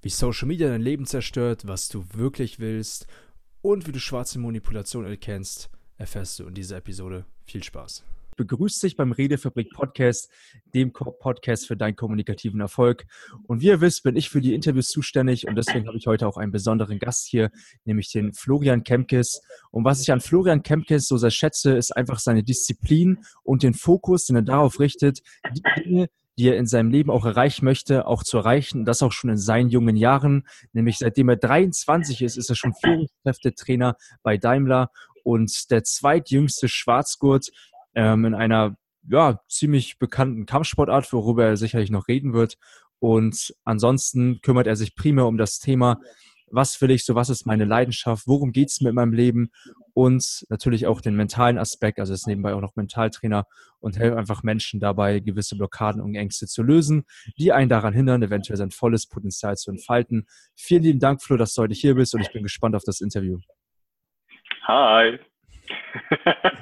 wie Social Media dein Leben zerstört, was du wirklich willst und wie du schwarze Manipulation erkennst, erfährst du in dieser Episode. Viel Spaß. Begrüßt dich beim Redefabrik Podcast, dem Podcast für deinen kommunikativen Erfolg. Und wie ihr wisst, bin ich für die Interviews zuständig und deswegen habe ich heute auch einen besonderen Gast hier, nämlich den Florian Kemkes. Und was ich an Florian Kemkes so sehr schätze, ist einfach seine Disziplin und den Fokus, den er darauf richtet, die Dinge, die er in seinem Leben auch erreichen möchte, auch zu erreichen. Das auch schon in seinen jungen Jahren. Nämlich seitdem er 23 ist, ist er schon Führungskräftetrainer bei Daimler und der zweitjüngste Schwarzgurt ähm, in einer ja, ziemlich bekannten Kampfsportart, worüber er sicherlich noch reden wird. Und ansonsten kümmert er sich primär um das Thema was will ich so, was ist meine Leidenschaft, worum geht es mir in meinem Leben und natürlich auch den mentalen Aspekt, also ist nebenbei auch noch Mentaltrainer und hilft einfach Menschen dabei, gewisse Blockaden und Ängste zu lösen, die einen daran hindern, eventuell sein volles Potenzial zu entfalten. Vielen lieben Dank, Flo, dass du heute hier bist und ich bin gespannt auf das Interview. Hi.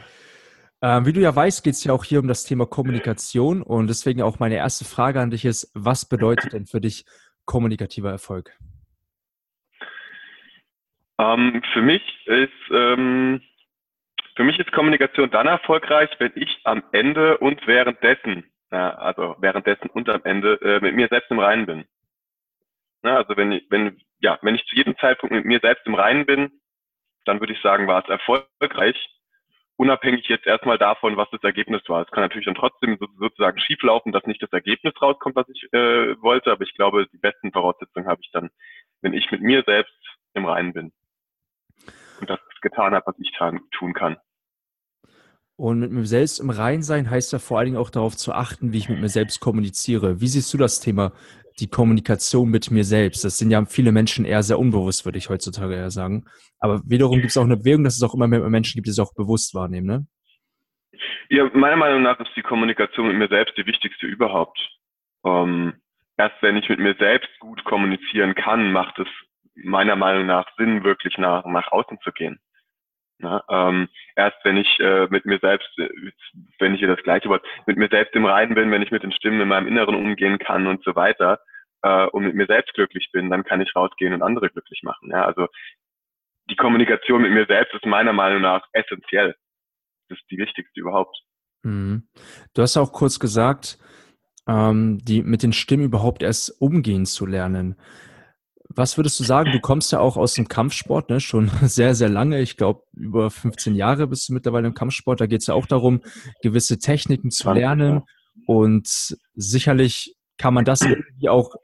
Ähm, wie du ja weißt, geht es ja auch hier um das Thema Kommunikation und deswegen auch meine erste Frage an dich ist, was bedeutet denn für dich kommunikativer Erfolg? Ähm, für mich ist ähm, für mich ist Kommunikation dann erfolgreich, wenn ich am Ende und währenddessen, ja, also währenddessen und am Ende äh, mit mir selbst im Reinen bin. Ja, also wenn ich, wenn ja, wenn ich zu jedem Zeitpunkt mit mir selbst im Reinen bin, dann würde ich sagen, war es erfolgreich. Unabhängig jetzt erstmal davon, was das Ergebnis war. Es kann natürlich dann trotzdem so, sozusagen schieflaufen, dass nicht das Ergebnis rauskommt, was ich äh, wollte, aber ich glaube, die besten Voraussetzungen habe ich dann, wenn ich mit mir selbst im Reinen bin und das getan habe, was ich tun kann. Und mit mir selbst im Rein sein heißt ja vor allen Dingen auch darauf zu achten, wie ich mit mir selbst kommuniziere. Wie siehst du das Thema, die Kommunikation mit mir selbst? Das sind ja viele Menschen eher sehr unbewusst, würde ich heutzutage eher sagen. Aber wiederum gibt es auch eine Bewegung, dass es auch immer mehr Menschen gibt, die es auch bewusst wahrnehmen, ne? Ja, meiner Meinung nach ist die Kommunikation mit mir selbst die wichtigste überhaupt. Ähm, erst wenn ich mit mir selbst gut kommunizieren kann, macht es meiner Meinung nach Sinn, wirklich nach, nach außen zu gehen. Na, ähm, erst wenn ich äh, mit mir selbst, äh, wenn ich hier das gleiche Wort, mit mir selbst im Reinen bin, wenn ich mit den Stimmen in meinem Inneren umgehen kann und so weiter äh, und mit mir selbst glücklich bin, dann kann ich rausgehen und andere glücklich machen. Ja? Also die Kommunikation mit mir selbst ist meiner Meinung nach essentiell. Das ist die wichtigste überhaupt. Mhm. Du hast auch kurz gesagt, ähm, die mit den Stimmen überhaupt erst umgehen zu lernen. Was würdest du sagen? Du kommst ja auch aus dem Kampfsport, ne? schon sehr, sehr lange. Ich glaube, über 15 Jahre bist du mittlerweile im Kampfsport. Da geht es ja auch darum, gewisse Techniken zu lernen. Und sicherlich kann man das irgendwie auch,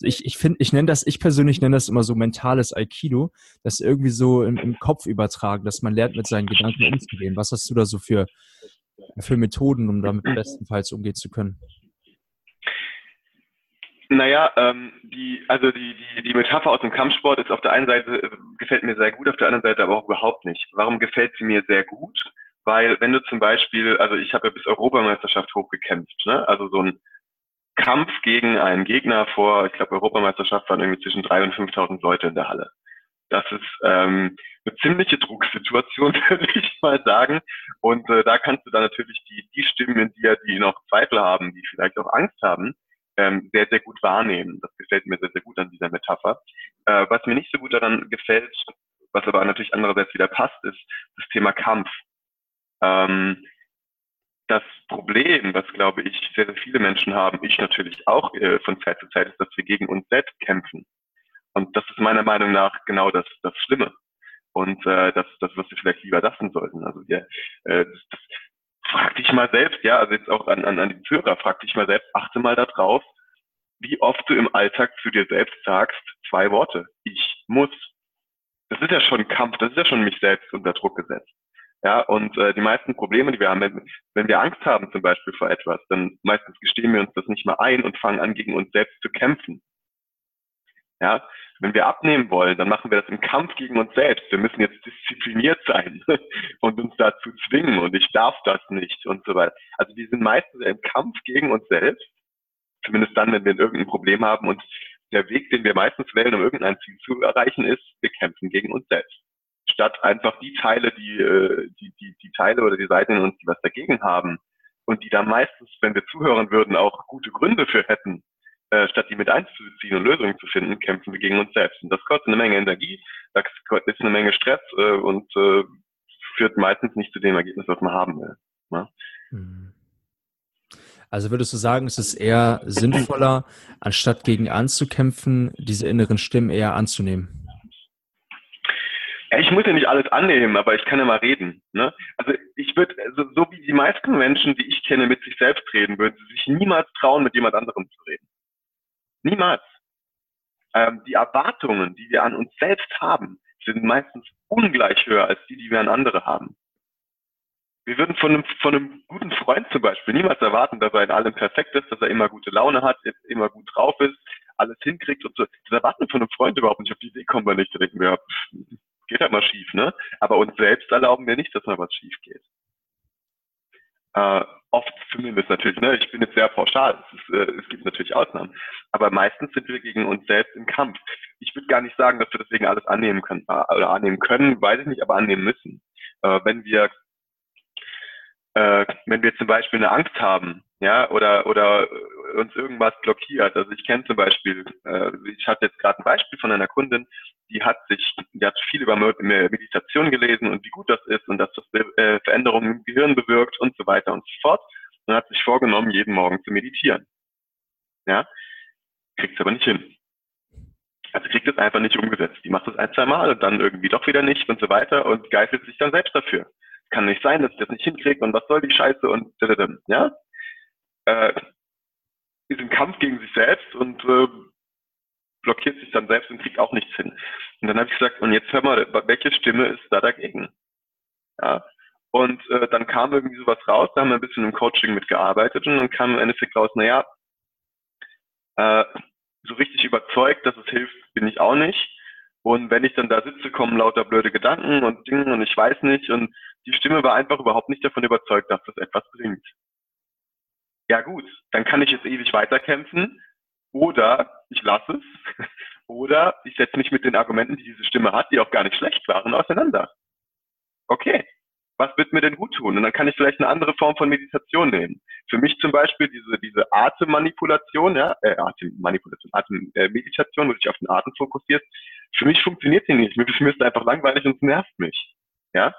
ich, ich finde, ich nenne das, ich persönlich nenne das immer so mentales Aikido, das irgendwie so im, im Kopf übertragen, dass man lernt, mit seinen Gedanken umzugehen. Was hast du da so für, für Methoden, um damit bestenfalls umgehen zu können? Naja, ähm, die, also die, die, die Metapher aus dem Kampfsport ist auf der einen Seite, äh, gefällt mir sehr gut, auf der anderen Seite aber auch überhaupt nicht. Warum gefällt sie mir sehr gut? Weil wenn du zum Beispiel, also ich habe ja bis Europameisterschaft hochgekämpft, ne? also so ein Kampf gegen einen Gegner vor, ich glaube Europameisterschaft waren irgendwie zwischen drei und 5.000 Leute in der Halle. Das ist ähm, eine ziemliche Drucksituation, würde ich mal sagen. Und äh, da kannst du dann natürlich die, die Stimmen in dir, die noch Zweifel haben, die vielleicht auch Angst haben, ähm, sehr, sehr gut wahrnehmen. Das gefällt mir sehr, sehr gut an dieser Metapher. Äh, was mir nicht so gut daran gefällt, was aber natürlich andererseits wieder passt, ist das Thema Kampf. Ähm, das Problem, was glaube ich sehr, sehr viele Menschen haben, ich natürlich auch äh, von Zeit zu Zeit, ist, dass wir gegen uns selbst kämpfen. Und das ist meiner Meinung nach genau das, das Schlimme. Und äh, das, das, was wir vielleicht lieber lassen sollten. Also wir, äh, das, frag dich mal selbst, ja, also jetzt auch an, an, an die Zuhörer, frag dich mal selbst, achte mal darauf, wie oft du im Alltag zu dir selbst sagst, zwei Worte. Ich muss. Das ist ja schon Kampf, das ist ja schon mich selbst unter Druck gesetzt. Ja, und äh, die meisten Probleme, die wir haben, wenn, wenn wir Angst haben zum Beispiel vor etwas, dann meistens gestehen wir uns das nicht mal ein und fangen an, gegen uns selbst zu kämpfen. Ja, wenn wir abnehmen wollen, dann machen wir das im Kampf gegen uns selbst. Wir müssen jetzt diszipliniert sein und uns dazu zwingen und ich darf das nicht und so weiter. Also wir sind meistens im Kampf gegen uns selbst, zumindest dann, wenn wir irgendein Problem haben und der Weg, den wir meistens wählen, um irgendein Ziel zu erreichen, ist, wir kämpfen gegen uns selbst. Statt einfach die Teile, die, äh, die, die, die Teile oder die Seiten in uns, die was dagegen haben und die da meistens, wenn wir zuhören würden, auch gute Gründe für hätten, äh, statt die mit einzubeziehen und Lösungen zu finden, kämpfen wir gegen uns selbst. Und das kostet eine Menge Energie, das ist eine Menge Stress äh, und äh, führt meistens nicht zu dem Ergebnis, was man haben will. Ne? Mhm. Also würdest du sagen, es ist eher sinnvoller, anstatt gegen anzukämpfen, diese inneren Stimmen eher anzunehmen? Ich muss ja nicht alles annehmen, aber ich kann ja mal reden. Ne? Also ich würde, also so wie die meisten Menschen, die ich kenne, mit sich selbst reden, würden sie sich niemals trauen, mit jemand anderem zu reden. Niemals. Ähm, die Erwartungen, die wir an uns selbst haben, sind meistens ungleich höher als die, die wir an andere haben. Wir würden von einem, von einem guten Freund zum Beispiel niemals erwarten, dass er in allem perfekt ist, dass er immer gute Laune hat, immer gut drauf ist, alles hinkriegt und so. Das erwarten wir von einem Freund überhaupt nicht. Auf die Idee kommen wir nicht. Da denken wir, geht halt mal schief, ne? Aber uns selbst erlauben wir nicht, dass mal was schief geht. Äh, oft zumindest natürlich, ne? Ich bin jetzt sehr pauschal. Es, ist, äh, es gibt natürlich Ausnahmen. Aber meistens sind wir gegen uns selbst im Kampf. Ich würde gar nicht sagen, dass wir deswegen alles annehmen können, äh, oder annehmen können, weiß ich nicht, aber annehmen müssen. Äh, wenn wir äh, wenn wir zum Beispiel eine Angst haben, ja, oder oder uns irgendwas blockiert. Also ich kenne zum Beispiel, äh, ich hatte jetzt gerade ein Beispiel von einer Kundin, die hat sich, die hat viel über Meditation gelesen und wie gut das ist und dass das äh, Veränderungen im Gehirn bewirkt und so weiter und so fort. Und hat sich vorgenommen, jeden Morgen zu meditieren. Ja, kriegt es aber nicht hin. Also kriegt es einfach nicht umgesetzt. Die macht es ein, zwei Mal und dann irgendwie doch wieder nicht und so weiter und geißelt sich dann selbst dafür. Kann nicht sein, dass ich das nicht hinkriege und was soll die Scheiße und ja. Äh, ist im Kampf gegen sich selbst und äh, blockiert sich dann selbst und kriegt auch nichts hin. Und dann habe ich gesagt, und jetzt hör mal, welche Stimme ist da dagegen? Ja. Und äh, dann kam irgendwie sowas raus, da haben wir ein bisschen im Coaching mitgearbeitet und dann kam im Endeffekt raus, naja, äh, so richtig überzeugt, dass es hilft, bin ich auch nicht. Und wenn ich dann da sitze, kommen lauter blöde Gedanken und Dinge und ich weiß nicht. Und die Stimme war einfach überhaupt nicht davon überzeugt, dass das etwas bringt. Ja gut, dann kann ich jetzt ewig weiterkämpfen oder ich lasse es. Oder ich setze mich mit den Argumenten, die diese Stimme hat, die auch gar nicht schlecht waren, auseinander. Okay, was wird mir denn gut tun? Und dann kann ich vielleicht eine andere Form von Meditation nehmen. Für mich zum Beispiel diese, diese Atemmanipulation, ja, äh, Atemmanipulation, Atemmeditation, wo sich auf den Atem fokussiert. Für mich funktioniert die nicht. Mir, mir ist einfach langweilig und es nervt mich. Ja,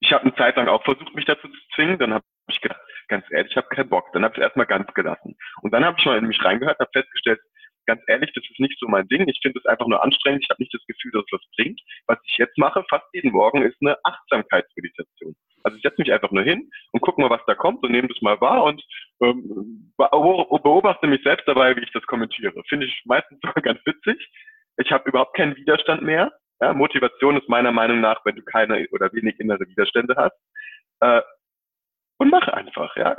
ich habe eine Zeit lang auch versucht, mich dazu zu zwingen. Dann habe ich gedacht, ganz ehrlich, ich habe keinen Bock. Dann habe ich es erstmal ganz gelassen. Und dann habe ich mal in mich reingehört, habe festgestellt, ganz ehrlich, das ist nicht so mein Ding. Ich finde es einfach nur anstrengend. Ich habe nicht das Gefühl, dass es was bringt. Was ich jetzt mache, fast jeden Morgen, ist eine Achtsamkeitsmeditation. Also ich setze mich einfach nur hin und gucke mal, was da kommt und nehme das mal wahr und ähm, beobachte mich selbst dabei, wie ich das kommentiere. Finde ich meistens sogar ganz witzig. Ich habe überhaupt keinen Widerstand mehr. Ja, Motivation ist meiner Meinung nach, wenn du keine oder wenig innere Widerstände hast. Äh, und mach einfach, ja.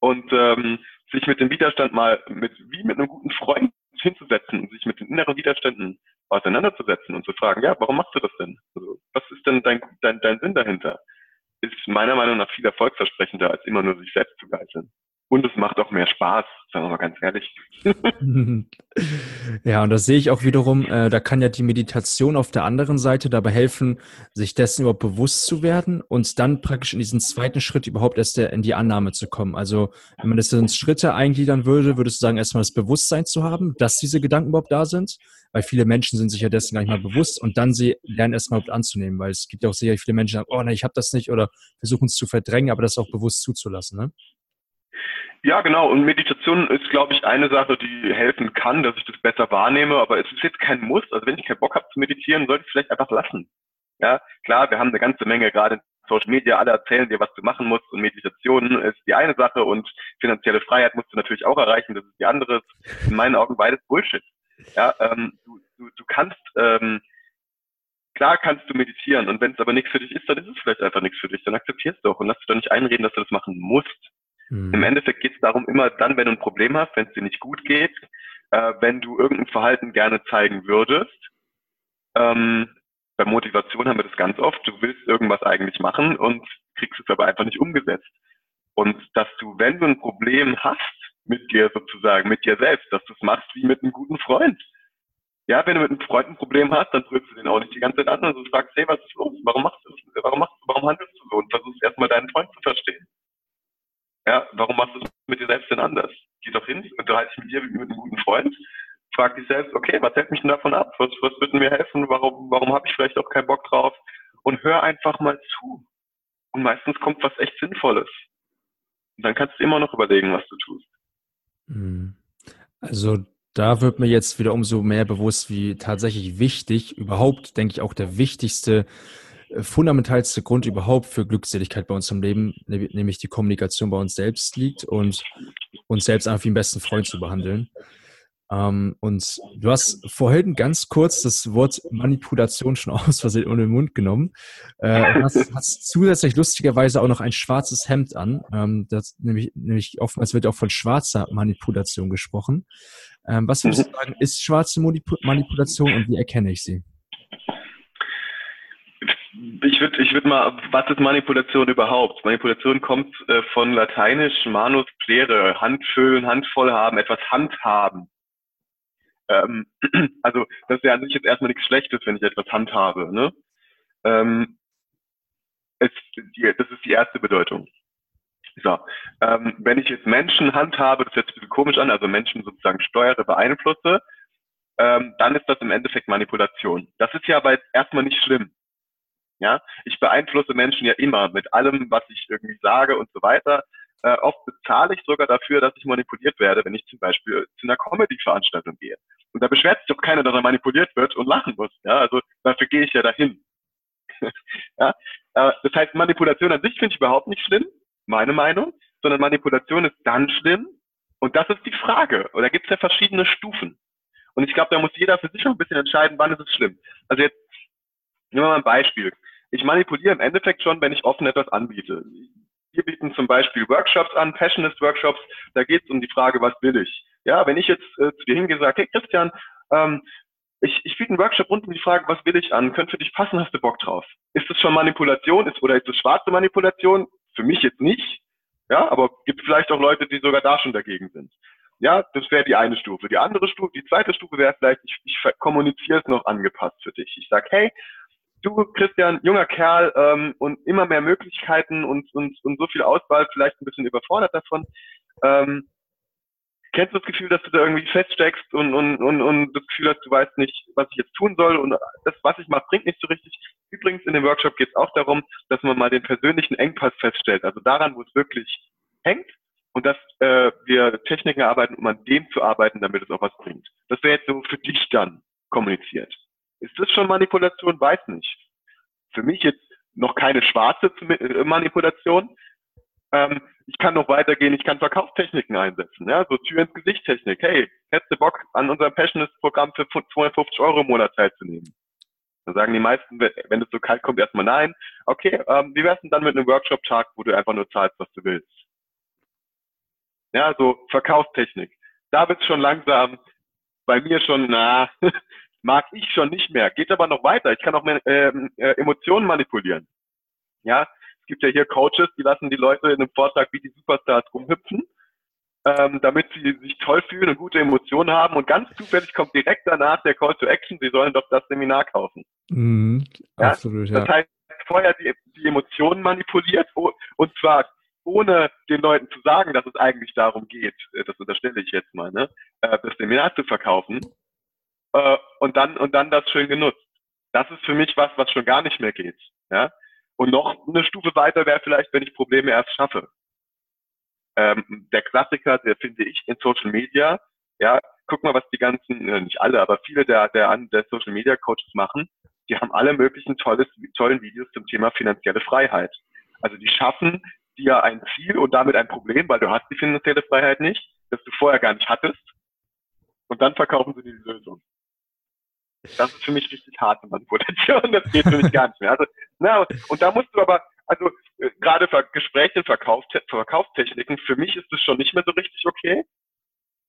Und ähm, sich mit dem Widerstand mal mit wie mit einem guten Freund hinzusetzen und sich mit den inneren Widerständen auseinanderzusetzen und zu fragen, ja, warum machst du das denn? Also, was ist denn dein, dein, dein Sinn dahinter? Ist meiner Meinung nach viel erfolgsversprechender, als immer nur sich selbst zu geißeln. Und es macht auch mehr Spaß, sagen wir mal ganz ehrlich. ja, und das sehe ich auch wiederum, äh, da kann ja die Meditation auf der anderen Seite dabei helfen, sich dessen überhaupt bewusst zu werden und dann praktisch in diesen zweiten Schritt überhaupt erst in die Annahme zu kommen. Also wenn man das in Schritte eingliedern würde, würdest du sagen, erstmal das Bewusstsein zu haben, dass diese Gedanken überhaupt da sind, weil viele Menschen sind sich ja dessen gar nicht mal bewusst und dann sie lernen erstmal überhaupt anzunehmen, weil es gibt ja auch sicherlich viele Menschen, die sagen, oh ne, ich habe das nicht oder versuchen es zu verdrängen, aber das auch bewusst zuzulassen. Ne? Ja, genau. Und Meditation ist, glaube ich, eine Sache, die helfen kann, dass ich das besser wahrnehme. Aber es ist jetzt kein Muss. Also wenn ich keinen Bock habe zu meditieren, sollte ich es vielleicht einfach lassen. Ja, klar, wir haben eine ganze Menge gerade Social Media. Alle erzählen dir, was du machen musst. Und Meditation ist die eine Sache. Und finanzielle Freiheit musst du natürlich auch erreichen. Das ist die andere. In meinen Augen beides Bullshit. Ja, ähm, du, du, du kannst, ähm, klar kannst du meditieren. Und wenn es aber nichts für dich ist, dann ist es vielleicht einfach nichts für dich. Dann akzeptierst du auch und lass dich doch nicht einreden, dass du das machen musst. Mhm. Im Endeffekt geht es darum, immer dann, wenn du ein Problem hast, wenn es dir nicht gut geht, äh, wenn du irgendein Verhalten gerne zeigen würdest. Ähm, bei Motivation haben wir das ganz oft. Du willst irgendwas eigentlich machen und kriegst es aber einfach nicht umgesetzt. Und dass du, wenn du ein Problem hast mit dir sozusagen, mit dir selbst, dass du es machst wie mit einem guten Freund. Ja, wenn du mit einem Freund ein Problem hast, dann drückst du den auch nicht die ganze Zeit an und fragst, hey, was ist los? Warum machst du das? Warum machst du, warum handelst du so? Und versuchst erstmal deinen Freund zu verstehen. Ja, warum machst du es mit dir selbst denn anders? Geh doch hin, unterhalte dich mit dir mit einem guten Freund. Frag dich selbst, okay, was hält mich denn davon ab? Was, was wird mir helfen? Warum, warum habe ich vielleicht auch keinen Bock drauf? Und hör einfach mal zu. Und meistens kommt was echt Sinnvolles. Und dann kannst du immer noch überlegen, was du tust. Hm. Also da wird mir jetzt wieder umso mehr bewusst, wie tatsächlich wichtig, überhaupt, denke ich, auch der wichtigste, fundamentalste Grund überhaupt für Glückseligkeit bei uns im Leben, nämlich die Kommunikation bei uns selbst liegt und uns selbst einfach wie einen besten Freund zu behandeln. Ähm, und du hast vorhin ganz kurz das Wort Manipulation schon aus Versehen ohne den Mund genommen. Äh, hast, hast zusätzlich lustigerweise auch noch ein schwarzes Hemd an. Ähm, das, nämlich, nämlich oftmals wird auch von schwarzer Manipulation gesprochen. Ähm, was würdest du sagen, ist schwarze Manipulation und wie erkenne ich sie? Ich würde ich würd mal, was ist Manipulation überhaupt? Manipulation kommt äh, von lateinisch manus plere, Hand füllen, Hand voll haben, etwas handhaben. Ähm, also das ist ja an sich jetzt erstmal nichts Schlechtes, wenn ich etwas handhabe. Ne? Ähm, es, die, das ist die erste Bedeutung. So, ähm, wenn ich jetzt Menschen handhabe, das hört sich ein bisschen komisch an, also Menschen sozusagen steuere, beeinflusse, ähm, dann ist das im Endeffekt Manipulation. Das ist ja aber erstmal nicht schlimm. Ja, ich beeinflusse Menschen ja immer mit allem, was ich irgendwie sage und so weiter. Äh, oft bezahle ich sogar dafür, dass ich manipuliert werde, wenn ich zum Beispiel zu einer Comedy-Veranstaltung gehe. Und da beschwert sich doch keiner, dass er manipuliert wird und lachen muss. Ja, also dafür gehe ich ja dahin. ja, äh, das heißt, Manipulation an sich finde ich überhaupt nicht schlimm, meine Meinung, sondern Manipulation ist dann schlimm. Und das ist die Frage. Und da gibt es ja verschiedene Stufen. Und ich glaube, da muss jeder für sich noch ein bisschen entscheiden, wann ist es schlimm. Also jetzt nehmen wir mal ein Beispiel. Ich manipuliere im Endeffekt schon, wenn ich offen etwas anbiete. Wir bieten zum Beispiel Workshops an, Passionist Workshops. Da geht es um die Frage, was will ich? Ja, wenn ich jetzt äh, zu dir sage, hey Christian, ähm, ich, ich biete einen Workshop rund um die Frage, was will ich an? Könnte für dich passen? Hast du Bock drauf? Ist das schon Manipulation? Ist, oder ist das schwarze Manipulation? Für mich jetzt nicht. Ja, aber gibt vielleicht auch Leute, die sogar da schon dagegen sind. Ja, das wäre die eine Stufe. Die andere Stufe, die zweite Stufe wäre vielleicht, ich, ich kommuniziere es noch angepasst für dich. Ich sage, hey, du Christian, junger Kerl ähm, und immer mehr Möglichkeiten und, und, und so viel Auswahl, vielleicht ein bisschen überfordert davon. Ähm, kennst du das Gefühl, dass du da irgendwie feststeckst und, und, und, und das Gefühl hast, du weißt nicht, was ich jetzt tun soll und das, was ich mache, bringt nicht so richtig. Übrigens, in dem Workshop geht es auch darum, dass man mal den persönlichen Engpass feststellt, also daran, wo es wirklich hängt und dass äh, wir Techniken erarbeiten, um an dem zu arbeiten, damit es auch was bringt. Das wäre jetzt so für dich dann kommuniziert. Ist das schon Manipulation? Weiß nicht. Für mich jetzt noch keine schwarze äh, Manipulation. Ähm, ich kann noch weitergehen, ich kann Verkaufstechniken einsetzen, ja, so Tür ins Gesicht Technik. Hey, hättest du Bock, an unserem Passionist-Programm für 250 Euro im Monat teilzunehmen? Dann sagen die meisten, wenn es so kalt kommt, erstmal nein. Okay, ähm, wie wär's denn dann mit einem Workshop-Tag, wo du einfach nur zahlst, was du willst? Ja, so Verkaufstechnik. Da wird's schon langsam bei mir schon, na, mag ich schon nicht mehr. Geht aber noch weiter. Ich kann auch mehr, ähm, äh, Emotionen manipulieren. Ja, es gibt ja hier Coaches, die lassen die Leute in einem Vortrag wie die Superstars rumhüpfen, ähm, damit sie sich toll fühlen und gute Emotionen haben. Und ganz zufällig kommt direkt danach der Call to Action, sie sollen doch das Seminar kaufen. Mhm, ja? Absolut, ja. Das heißt, vorher die, die Emotionen manipuliert und zwar ohne den Leuten zu sagen, dass es eigentlich darum geht, äh, das unterstelle ich jetzt mal, ne, äh, das Seminar zu verkaufen, äh, und dann und dann das schön genutzt. Das ist für mich was, was schon gar nicht mehr geht. Ja? Und noch eine Stufe weiter wäre vielleicht, wenn ich Probleme erst schaffe. Ähm, der Klassiker, der finde ich in Social Media, ja, guck mal, was die ganzen, äh, nicht alle, aber viele der, der, der Social Media Coaches machen, die haben alle möglichen tolles, tollen Videos zum Thema finanzielle Freiheit. Also die schaffen dir ein Ziel und damit ein Problem, weil du hast die finanzielle Freiheit nicht, das du vorher gar nicht hattest. Und dann verkaufen sie die Lösung. Das ist für mich richtig harte Manipulation. Das geht für mich gar nicht mehr. Also, na, und da musst du aber, also äh, gerade für Gespräche, Verkaufs Verkaufstechniken, für mich ist das schon nicht mehr so richtig okay.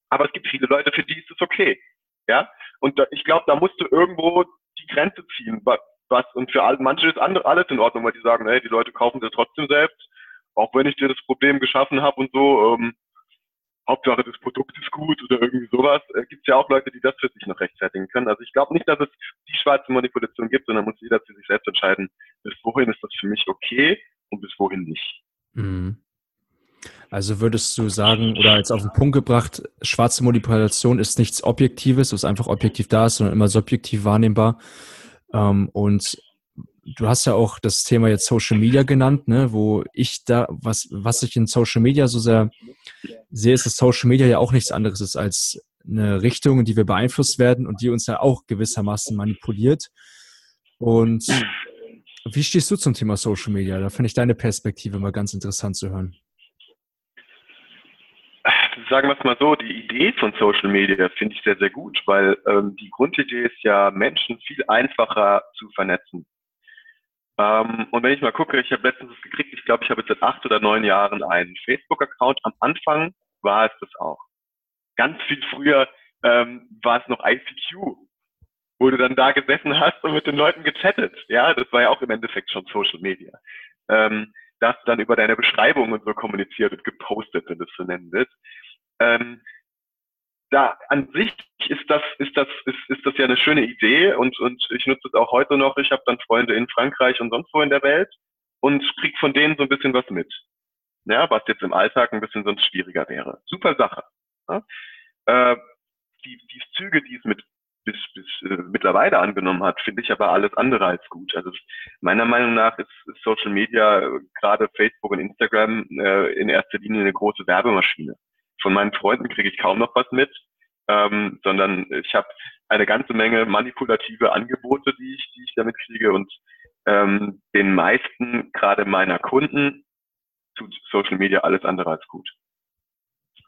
Aber es gibt viele Leute, für die ist es okay. Ja, und da, ich glaube, da musst du irgendwo die Grenze ziehen. Was, und für alle, manche ist andere, alles in Ordnung, weil die sagen, hey, die Leute kaufen sie trotzdem selbst, auch wenn ich dir das Problem geschaffen habe und so. Ähm, Hauptsache das Produkt ist gut oder irgendwie sowas, äh, gibt es ja auch Leute, die das für sich noch rechtfertigen können. Also ich glaube nicht, dass es die schwarze Manipulation gibt, sondern muss jeder für sich selbst entscheiden, bis wohin ist das für mich okay und bis wohin nicht. Mhm. Also würdest du sagen, oder jetzt auf den Punkt gebracht, schwarze Manipulation ist nichts Objektives, was einfach objektiv da ist, sondern immer subjektiv wahrnehmbar. Ähm, und du hast ja auch das Thema jetzt Social Media genannt, ne, wo ich da, was, was ich in Social Media so sehr sehe, ist, dass Social Media ja auch nichts anderes ist als eine Richtung, in die wir beeinflusst werden und die uns ja auch gewissermaßen manipuliert. Und wie stehst du zum Thema Social Media? Da finde ich deine Perspektive mal ganz interessant zu hören. Sagen wir es mal so, die Idee von Social Media finde ich sehr, sehr gut, weil ähm, die Grundidee ist ja, Menschen viel einfacher zu vernetzen. Ähm, und wenn ich mal gucke, ich habe letztens gekriegt, ich glaube, ich habe jetzt seit acht oder neun Jahren einen Facebook-Account. Am Anfang war es das auch. Ganz viel früher ähm, war es noch ICQ, wo du dann da gesessen hast und mit den Leuten gechattet. Ja, das war ja auch im Endeffekt schon Social Media. Ähm, das dann über deine Beschreibung und so kommuniziert und gepostet, wenn du es so nennen willst. Ähm, da an sich ist das, ist das, ist, ist das ja eine schöne Idee und, und ich nutze es auch heute noch. Ich habe dann Freunde in Frankreich und sonst wo in der Welt und krieg von denen so ein bisschen was mit. Ja, was jetzt im Alltag ein bisschen sonst schwieriger wäre. Super Sache. Ja? Äh, die, die Züge, die es mit bis, bis äh, mittlerweile angenommen hat, finde ich aber alles andere als gut. Also meiner Meinung nach ist, ist Social Media, äh, gerade Facebook und Instagram, äh, in erster Linie eine große Werbemaschine. Von meinen Freunden kriege ich kaum noch was mit, ähm, sondern ich habe eine ganze Menge manipulative Angebote, die ich, die ich damit kriege und ähm, den meisten, gerade meiner Kunden, tut Social Media alles andere als gut.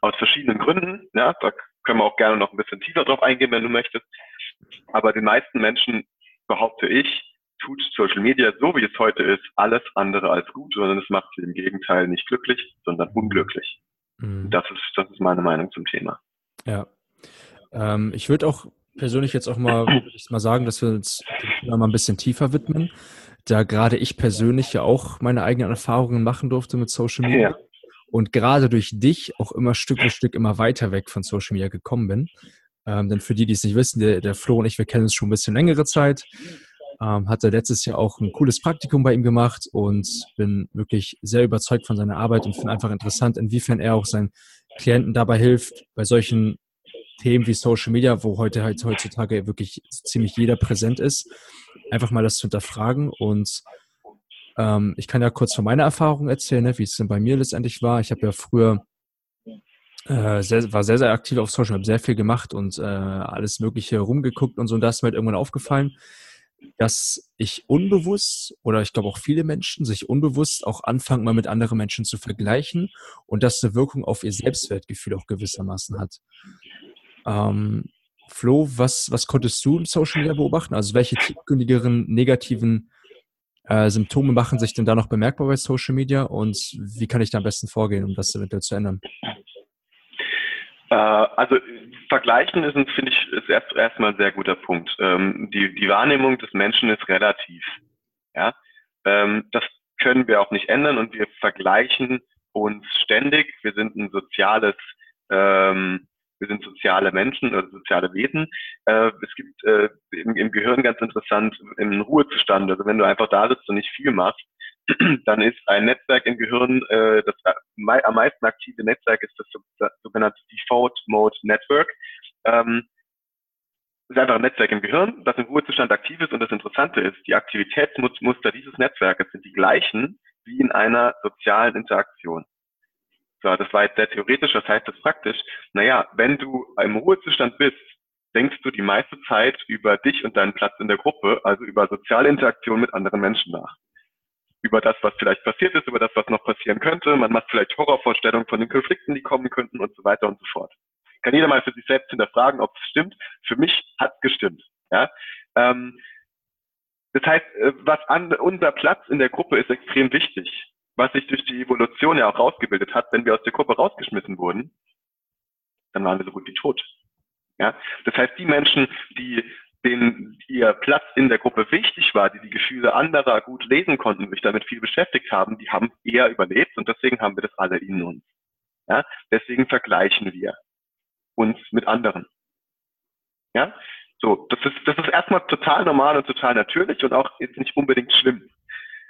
Aus verschiedenen Gründen, ja, da können wir auch gerne noch ein bisschen tiefer drauf eingehen, wenn du möchtest. Aber den meisten Menschen, behaupte ich, tut Social Media, so wie es heute ist, alles andere als gut, sondern es macht sie im Gegenteil nicht glücklich, sondern unglücklich. Mhm. Das, ist, das ist meine Meinung zum Thema. Ja. Ähm, ich würde auch persönlich jetzt auch mal, mal sagen, dass wir uns mal ein bisschen tiefer widmen, da gerade ich persönlich ja auch meine eigenen Erfahrungen machen durfte mit Social Media. Ja und gerade durch dich auch immer Stück für Stück immer weiter weg von Social Media gekommen bin. Ähm, denn für die, die es nicht wissen, der, der Flo und ich, wir kennen uns schon ein bisschen längere Zeit. Ähm, hatte letztes Jahr auch ein cooles Praktikum bei ihm gemacht und bin wirklich sehr überzeugt von seiner Arbeit und finde einfach interessant, inwiefern er auch seinen Klienten dabei hilft, bei solchen Themen wie Social Media, wo heute halt heutzutage wirklich ziemlich jeder präsent ist, einfach mal das zu hinterfragen und ähm, ich kann ja kurz von meiner Erfahrung erzählen, ne, wie es denn bei mir letztendlich war. Ich habe ja früher äh, sehr, war sehr, sehr aktiv auf Social, habe sehr viel gemacht und äh, alles Mögliche rumgeguckt und so. Und da ist mir halt irgendwann aufgefallen, dass ich unbewusst oder ich glaube auch viele Menschen sich unbewusst auch anfangen, mal mit anderen Menschen zu vergleichen und das eine Wirkung auf ihr Selbstwertgefühl auch gewissermaßen hat. Ähm, Flo, was, was konntest du im Social Media beobachten? Also welche tiefgründigeren negativen äh, Symptome machen sich denn da noch bemerkbar bei Social Media und wie kann ich da am besten vorgehen, um das eventuell zu ändern? Äh, also vergleichen ist, finde ich, ist erst erstmal ein sehr guter Punkt. Ähm, die, die Wahrnehmung des Menschen ist relativ. Ja, ähm, das können wir auch nicht ändern und wir vergleichen uns ständig. Wir sind ein soziales ähm, wir sind soziale Menschen oder soziale Wesen. Äh, es gibt äh, im, im, Gehirn ganz interessant im Ruhezustand, also wenn du einfach da sitzt und nicht viel machst, dann ist ein Netzwerk im Gehirn, äh, das am meisten aktive Netzwerk ist das sogenannte Default Mode Network. Ähm, ist einfach ein Netzwerk im Gehirn, das im Ruhezustand aktiv ist und das Interessante ist, die Aktivitätsmuster dieses Netzwerkes sind die gleichen wie in einer sozialen Interaktion. So, das war jetzt sehr theoretisch, was heißt das praktisch? Naja, wenn du im Ruhezustand bist, denkst du die meiste Zeit über dich und deinen Platz in der Gruppe, also über soziale Interaktion mit anderen Menschen nach. Über das, was vielleicht passiert ist, über das, was noch passieren könnte. Man macht vielleicht Horrorvorstellungen von den Konflikten, die kommen könnten und so weiter und so fort. Kann jeder mal für sich selbst hinterfragen, ob es stimmt. Für mich hat es gestimmt. Ja? Ähm, das heißt, äh, was an, unser Platz in der Gruppe ist extrem wichtig was sich durch die Evolution ja auch rausgebildet hat, wenn wir aus der Gruppe rausgeschmissen wurden, dann waren wir so gut wie tot. Ja? Das heißt, die Menschen, die denen ihr Platz in der Gruppe wichtig war, die die Gefühle anderer gut lesen konnten, sich damit viel beschäftigt haben, die haben eher überlebt und deswegen haben wir das alle in uns. Ja? Deswegen vergleichen wir uns mit anderen. Ja? So, das ist, das ist erstmal total normal und total natürlich und auch jetzt nicht unbedingt schlimm.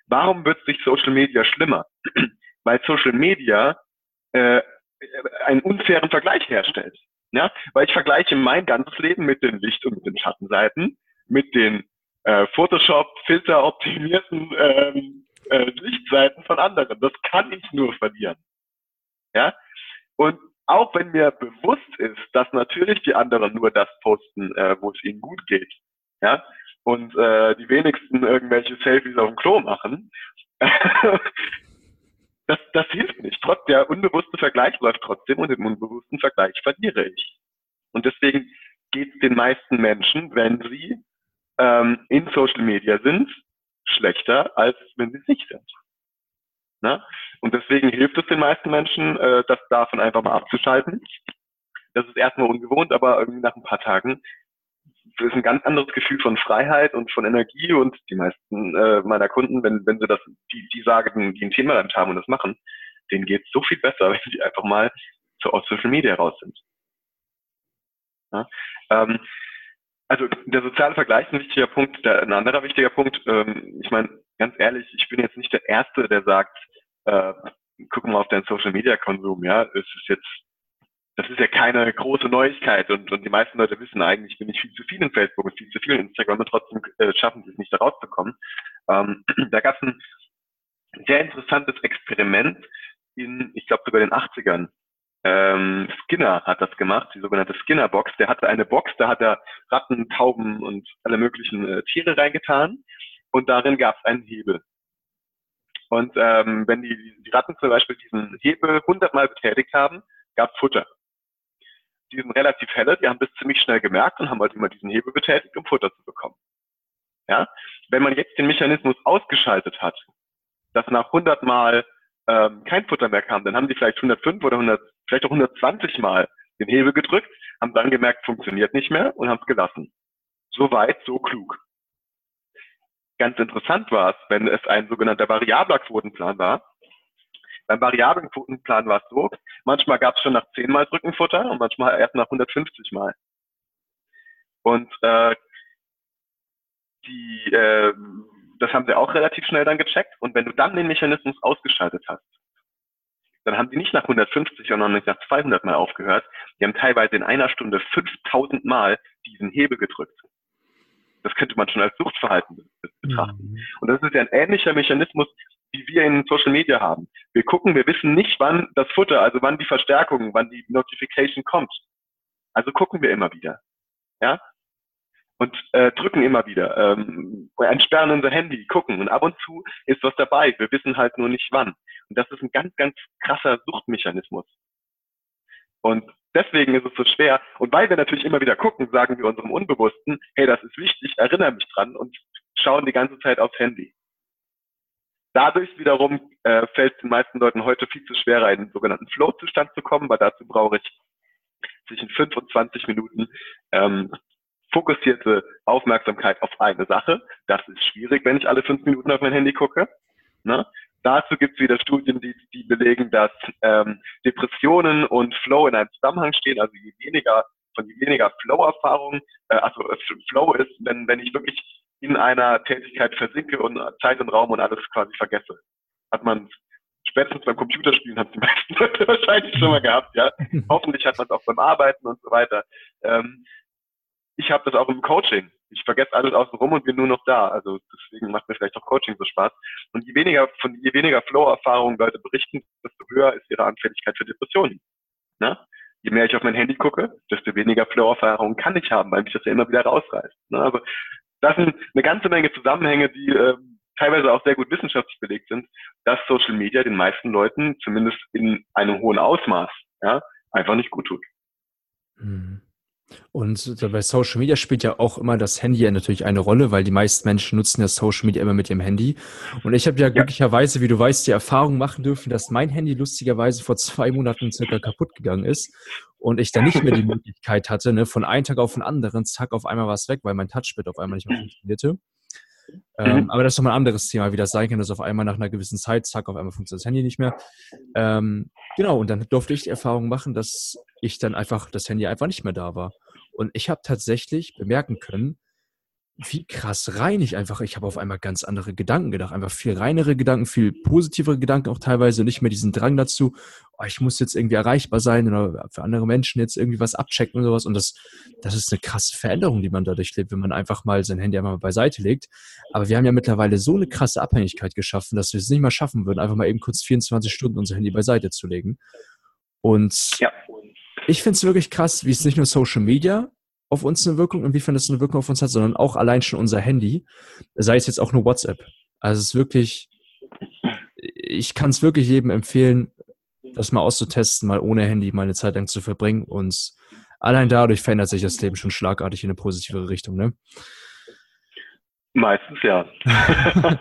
Warum wird sich Social Media schlimmer? Weil Social Media äh, einen unfairen Vergleich herstellt. Ja? Weil ich vergleiche mein ganzes Leben mit den Licht- und mit den Schattenseiten, mit den äh, Photoshop-Filter optimierten ähm, äh, Lichtseiten von anderen. Das kann ich nur verlieren. Ja? Und auch wenn mir bewusst ist, dass natürlich die anderen nur das posten, äh, wo es ihnen gut geht, ja, und äh, die wenigsten irgendwelche Selfies auf dem Klo machen, das, das hilft nicht. Trotz der unbewusste Vergleich läuft trotzdem und im unbewussten Vergleich verliere ich. Und deswegen geht es den meisten Menschen, wenn sie ähm, in Social Media sind, schlechter, als wenn sie es nicht sind. Ne? Und deswegen hilft es den meisten Menschen, äh, das davon einfach mal abzuschalten. Das ist erstmal ungewohnt, aber irgendwie nach ein paar Tagen das ist ein ganz anderes Gefühl von Freiheit und von Energie und die meisten äh, meiner Kunden, wenn, wenn sie das, die, die sagen, die ein Thema damit haben und das machen, denen geht es so viel besser, wenn sie einfach mal zu, aus Social Media raus sind. Ja? Ähm, also der soziale Vergleich ist ein wichtiger Punkt. Der, ein anderer wichtiger Punkt, ähm, ich meine, ganz ehrlich, ich bin jetzt nicht der Erste, der sagt, äh, guck mal auf deinen Social Media Konsum, ja, es ist jetzt, das ist ja keine große Neuigkeit und, und die meisten Leute wissen eigentlich, bin ich viel zu viel in Facebook und viel zu viel in Instagram und trotzdem äh, schaffen sie es nicht da rauszukommen. Ähm, da gab es ein sehr interessantes Experiment in, ich glaube sogar den 80ern. Ähm, Skinner hat das gemacht, die sogenannte Skinner-Box. Der hatte eine Box, da hat er Ratten, Tauben und alle möglichen äh, Tiere reingetan und darin gab es einen Hebel. Und ähm, wenn die, die Ratten zum Beispiel diesen Hebel hundertmal betätigt haben, gab Futter. Die sind relativ helle, die haben das ziemlich schnell gemerkt und haben halt immer diesen Hebel betätigt, um Futter zu bekommen. Ja? Wenn man jetzt den Mechanismus ausgeschaltet hat, dass nach hundertmal ähm, kein Futter mehr kam, dann haben die vielleicht 105 oder 100, vielleicht auch 120 Mal den Hebel gedrückt, haben dann gemerkt, funktioniert nicht mehr und haben es gelassen. So weit, so klug. Ganz interessant war es, wenn es ein sogenannter variabler Quotenplan war. Beim variablen Quotenplan war es so, manchmal gab es schon nach 10 Mal Drückenfutter und manchmal erst nach 150 Mal. Und äh, die, äh, das haben sie auch relativ schnell dann gecheckt. Und wenn du dann den Mechanismus ausgeschaltet hast, dann haben die nicht nach 150, sondern nicht nach 200 Mal aufgehört. Die haben teilweise in einer Stunde 5000 Mal diesen Hebel gedrückt. Das könnte man schon als Suchtverhalten betrachten. Mhm. Und das ist ja ein ähnlicher Mechanismus, wie wir in Social Media haben. Wir gucken, wir wissen nicht, wann das Futter, also wann die Verstärkung, wann die Notification kommt. Also gucken wir immer wieder. Ja? Und äh, drücken immer wieder, ähm, entsperren unser Handy, gucken und ab und zu ist was dabei. Wir wissen halt nur nicht wann. Und das ist ein ganz, ganz krasser Suchtmechanismus. Und deswegen ist es so schwer. Und weil wir natürlich immer wieder gucken, sagen wir unserem Unbewussten, hey, das ist wichtig, erinnere mich dran und schauen die ganze Zeit aufs Handy. Dadurch wiederum äh, fällt es den meisten Leuten heute viel zu schwer, in den sogenannten Flow-Zustand zu kommen, weil dazu brauche ich zwischen 5 und 20 Minuten ähm, fokussierte Aufmerksamkeit auf eine Sache. Das ist schwierig, wenn ich alle fünf Minuten auf mein Handy gucke. Ne? Dazu gibt es wieder Studien, die, die belegen, dass ähm, Depressionen und Flow in einem Zusammenhang stehen. Also je weniger von je weniger Flow-Erfahrung, äh, also äh, Flow ist, wenn, wenn ich wirklich in einer Tätigkeit versinke und Zeit und Raum und alles quasi vergesse. Hat man spätestens beim Computerspielen hat die meisten Leute wahrscheinlich schon mal gehabt, ja. Hoffentlich hat man es auch beim Arbeiten und so weiter. Ähm, ich habe das auch im Coaching. Ich vergesse alles außen rum und bin nur noch da. Also deswegen macht mir vielleicht auch Coaching so Spaß. Und je weniger von je weniger Flow-Erfahrungen Leute berichten, desto höher ist ihre Anfälligkeit für Depressionen. Ne? Je mehr ich auf mein Handy gucke, desto weniger Flow-Erfahrungen kann ich haben, weil mich das ja immer wieder rausreißt. Ne? Aber das sind eine ganze Menge Zusammenhänge, die äh, teilweise auch sehr gut wissenschaftlich belegt sind, dass Social Media den meisten Leuten zumindest in einem hohen Ausmaß ja, einfach nicht gut tut. Mhm. Und bei Social Media spielt ja auch immer das Handy natürlich eine Rolle, weil die meisten Menschen nutzen ja Social Media immer mit ihrem Handy. Und ich habe ja, ja glücklicherweise, wie du weißt, die Erfahrung machen dürfen, dass mein Handy lustigerweise vor zwei Monaten circa kaputt gegangen ist und ich dann nicht mehr die Möglichkeit hatte, ne, von einem Tag auf den anderen, zack, auf einmal war es weg, weil mein Touchpad auf einmal nicht mehr funktionierte. Ähm, mhm. aber das ist nochmal ein anderes Thema, wie das sein kann, dass auf einmal nach einer gewissen Zeit, zack, auf einmal funktioniert das Handy nicht mehr. Ähm, genau, und dann durfte ich die Erfahrung machen, dass ich dann einfach, das Handy einfach nicht mehr da war. Und ich habe tatsächlich bemerken können, wie krass rein ich einfach, ich habe auf einmal ganz andere Gedanken gedacht, einfach viel reinere Gedanken, viel positivere Gedanken auch teilweise, nicht mehr diesen Drang dazu, oh, ich muss jetzt irgendwie erreichbar sein oder für andere Menschen jetzt irgendwie was abchecken und sowas und das, das ist eine krasse Veränderung, die man dadurch lebt, wenn man einfach mal sein Handy einmal beiseite legt. Aber wir haben ja mittlerweile so eine krasse Abhängigkeit geschaffen, dass wir es nicht mal schaffen würden, einfach mal eben kurz 24 Stunden unser Handy beiseite zu legen. Und ja. ich finde es wirklich krass, wie es nicht nur Social Media auf uns eine Wirkung, inwiefern das eine Wirkung auf uns hat, sondern auch allein schon unser Handy, sei es jetzt auch nur WhatsApp. Also es ist wirklich, ich kann es wirklich jedem empfehlen, das mal auszutesten, mal ohne Handy mal eine Zeit lang zu verbringen und allein dadurch verändert sich das Leben schon schlagartig in eine positivere Richtung, ne? Meistens ja.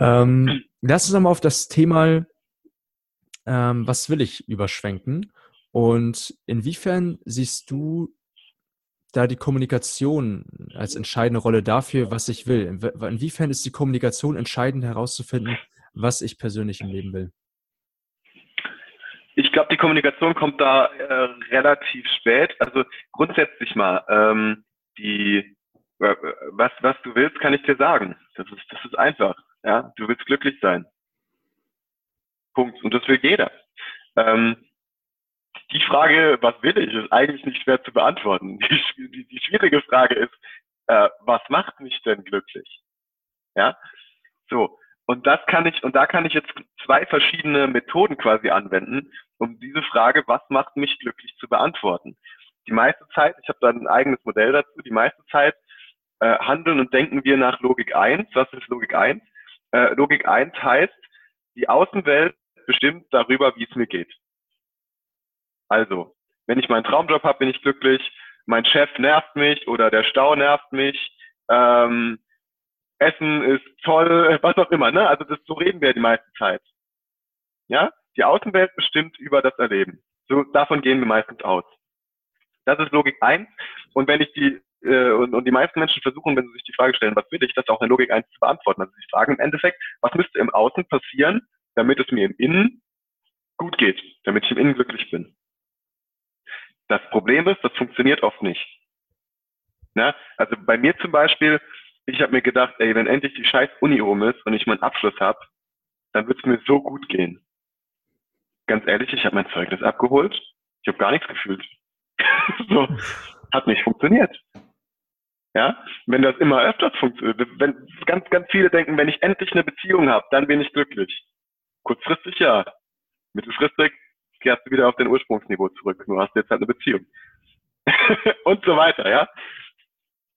ähm, lass uns nochmal auf das Thema, ähm, was will ich, überschwenken. Und inwiefern siehst du da die Kommunikation als entscheidende Rolle dafür, was ich will? Inwiefern ist die Kommunikation entscheidend herauszufinden, was ich persönlich im Leben will? Ich glaube, die Kommunikation kommt da äh, relativ spät. Also grundsätzlich mal, ähm, die, äh, was, was du willst, kann ich dir sagen. Das ist, das ist einfach. Ja, du willst glücklich sein. Punkt. Und das will jeder. Ähm, die Frage, was will ich, ist eigentlich nicht schwer zu beantworten. Die, die, die schwierige Frage ist, äh, was macht mich denn glücklich? Ja, so. Und das kann ich, und da kann ich jetzt zwei verschiedene Methoden quasi anwenden, um diese Frage, was macht mich glücklich, zu beantworten. Die meiste Zeit, ich habe da ein eigenes Modell dazu, die meiste Zeit äh, handeln und denken wir nach Logik 1. Was ist Logik 1? Äh, Logik 1 heißt, die Außenwelt bestimmt darüber, wie es mir geht. Also, wenn ich meinen Traumjob habe, bin ich glücklich. Mein Chef nervt mich oder der Stau nervt mich. Ähm, Essen ist toll, was auch immer. Ne? Also das, so reden wir die meiste Zeit. Ja, die Außenwelt bestimmt über das Erleben. So davon gehen wir meistens aus. Das ist Logik 1. Und wenn ich die äh, und, und die meisten Menschen versuchen, wenn sie sich die Frage stellen, was will ich, das auch in Logik 1 zu beantworten. Also sie fragen im Endeffekt, was müsste im Außen passieren, damit es mir im Innen gut geht, damit ich im Innen glücklich bin. Das Problem ist, das funktioniert oft nicht. Na, also bei mir zum Beispiel, ich habe mir gedacht, ey, wenn endlich die scheiß Uni rum ist und ich meinen Abschluss habe, dann wird es mir so gut gehen. Ganz ehrlich, ich habe mein Zeugnis abgeholt, ich habe gar nichts gefühlt. so, hat nicht funktioniert. Ja, wenn das immer öfters funktioniert, wenn ganz, ganz viele denken, wenn ich endlich eine Beziehung habe, dann bin ich glücklich. Kurzfristig ja, mittelfristig kehrst du wieder auf dein Ursprungsniveau zurück. Nur hast du jetzt halt eine Beziehung. und so weiter, ja.